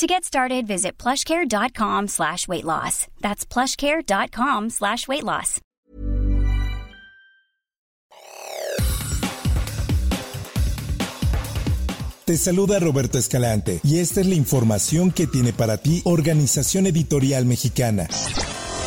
To get started, visit plushcare.com slash weight loss. That's plushcare.com slash weight loss. Te saluda Roberto Escalante y esta es la información que tiene para ti Organización Editorial Mexicana.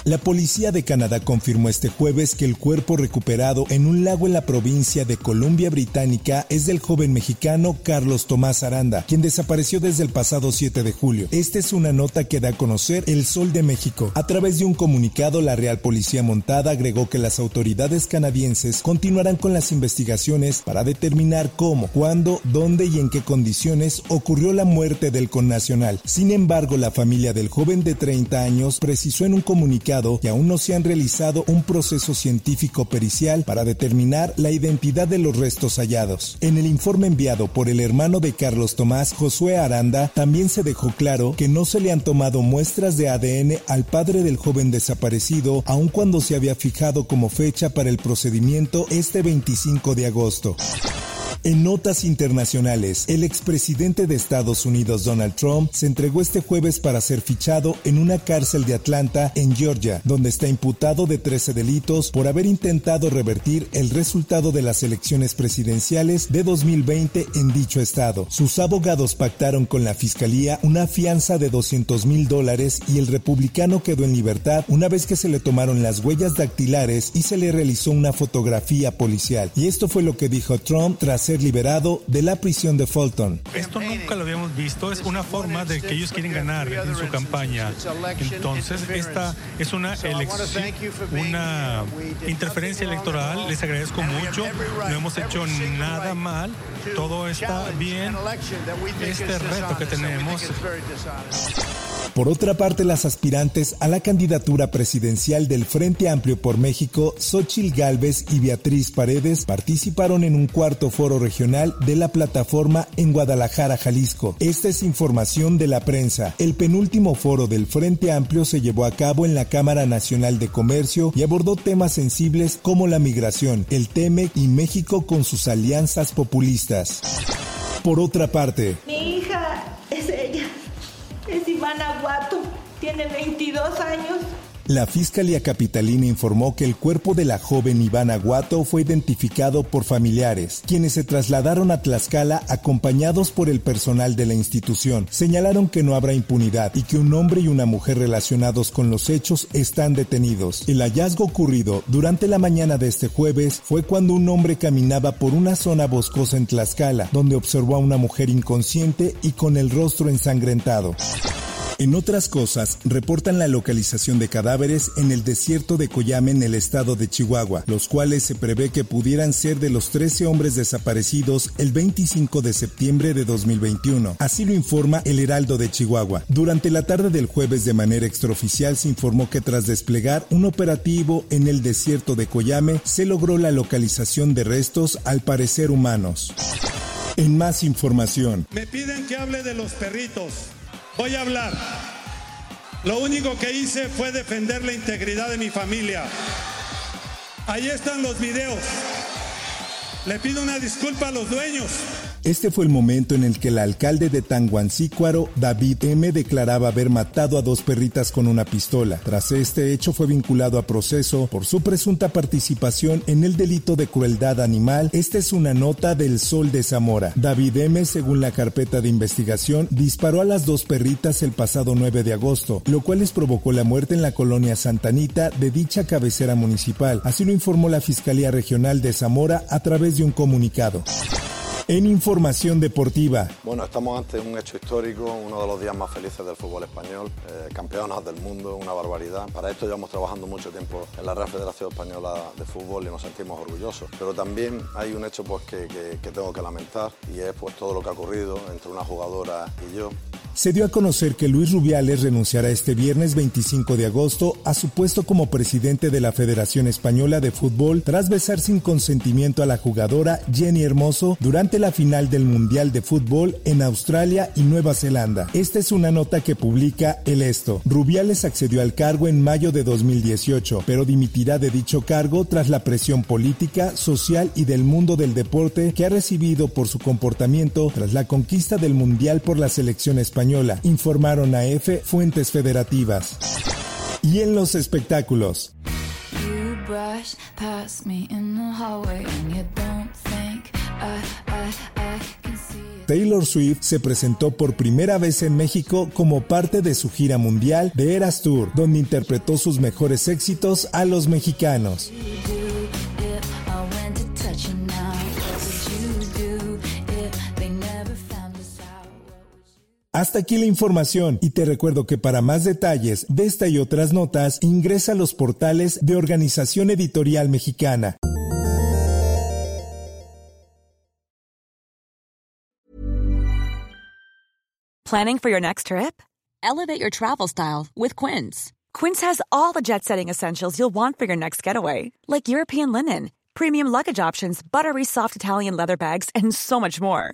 La policía de Canadá confirmó este jueves que el cuerpo recuperado en un lago en la provincia de Columbia Británica es del joven mexicano Carlos Tomás Aranda, quien desapareció desde el pasado 7 de julio. Esta es una nota que da a conocer El Sol de México. A través de un comunicado, la Real Policía Montada agregó que las autoridades canadienses continuarán con las investigaciones para determinar cómo, cuándo, dónde y en qué condiciones ocurrió la muerte del connacional. Sin embargo, la familia del joven de 30 años precisó en un comunicado que aún no se han realizado un proceso científico pericial para determinar la identidad de los restos hallados. En el informe enviado por el hermano de Carlos Tomás, Josué Aranda, también se dejó claro que no se le han tomado muestras de ADN al padre del joven desaparecido, aun cuando se había fijado como fecha para el procedimiento este 25 de agosto. En notas internacionales, el expresidente de Estados Unidos Donald Trump se entregó este jueves para ser fichado en una cárcel de Atlanta, en Georgia, donde está imputado de 13 delitos por haber intentado revertir el resultado de las elecciones presidenciales de 2020 en dicho estado. Sus abogados pactaron con la fiscalía una fianza de 200 mil dólares y el republicano quedó en libertad una vez que se le tomaron las huellas dactilares y se le realizó una fotografía policial. Y esto fue lo que dijo Trump tras liberado de la prisión de Fulton. Esto nunca lo habíamos visto, es una forma de que ellos quieren ganar en su campaña. Entonces, esta es una elección, una interferencia electoral, les agradezco mucho, no hemos hecho nada mal, todo está bien, este reto que tenemos. Por otra parte, las aspirantes a la candidatura presidencial del Frente Amplio por México, Xochil Gálvez y Beatriz Paredes, participaron en un cuarto foro regional de la plataforma en Guadalajara, Jalisco. Esta es información de la prensa. El penúltimo foro del Frente Amplio se llevó a cabo en la Cámara Nacional de Comercio y abordó temas sensibles como la migración, el TEMEC y México con sus alianzas populistas. Por otra parte, Guato, tiene 22 años. La Fiscalía Capitalina informó que el cuerpo de la joven Ivana Guato fue identificado por familiares, quienes se trasladaron a Tlaxcala acompañados por el personal de la institución. Señalaron que no habrá impunidad y que un hombre y una mujer relacionados con los hechos están detenidos. El hallazgo ocurrido durante la mañana de este jueves fue cuando un hombre caminaba por una zona boscosa en Tlaxcala, donde observó a una mujer inconsciente y con el rostro ensangrentado. En otras cosas, reportan la localización de cadáveres en el desierto de Coyame en el estado de Chihuahua, los cuales se prevé que pudieran ser de los 13 hombres desaparecidos el 25 de septiembre de 2021. Así lo informa el Heraldo de Chihuahua. Durante la tarde del jueves de manera extraoficial se informó que tras desplegar un operativo en el desierto de Coyame se logró la localización de restos al parecer humanos. En más información. Me piden que hable de los perritos. Voy a hablar. Lo único que hice fue defender la integridad de mi familia. Ahí están los videos. Le pido una disculpa a los dueños. Este fue el momento en el que el alcalde de Tanguancícuaro, David M., declaraba haber matado a dos perritas con una pistola. Tras este hecho fue vinculado a proceso por su presunta participación en el delito de crueldad animal. Esta es una nota del Sol de Zamora. David M., según la carpeta de investigación, disparó a las dos perritas el pasado 9 de agosto, lo cual les provocó la muerte en la colonia Santanita de dicha cabecera municipal. Así lo informó la Fiscalía Regional de Zamora a través de un comunicado. En información deportiva. Bueno, estamos ante un hecho histórico, uno de los días más felices del fútbol español, eh, campeonas del mundo, una barbaridad. Para esto llevamos trabajando mucho tiempo en la Real Federación Española de Fútbol y nos sentimos orgullosos. Pero también hay un hecho pues, que, que, tengo que lamentar y es pues, todo lo que ha ocurrido entre una jugadora y yo Se dio a conocer que Luis Rubiales renunciará este viernes 25 de agosto a su puesto como presidente de la Federación Española de Fútbol tras besar sin consentimiento a la jugadora Jenny Hermoso durante la final del Mundial de Fútbol en Australia y Nueva Zelanda. Esta es una nota que publica El Esto. Rubiales accedió al cargo en mayo de 2018, pero dimitirá de dicho cargo tras la presión política, social y del mundo del deporte que ha recibido por su comportamiento tras la conquista del Mundial por la selección española informaron a EFE fuentes federativas. Y en los espectáculos. Taylor Swift se presentó por primera vez en México como parte de su gira mundial de Eras Tour, donde interpretó sus mejores éxitos a los mexicanos. Hasta aquí la información y te recuerdo que para más detalles de esta y otras notas ingresa a los portales de Organización Editorial Mexicana. Planning for your next trip? Elevate your travel style with Quince. Quince has all the jet-setting essentials you'll want for your next getaway, like European linen, premium luggage options, buttery soft Italian leather bags, and so much more.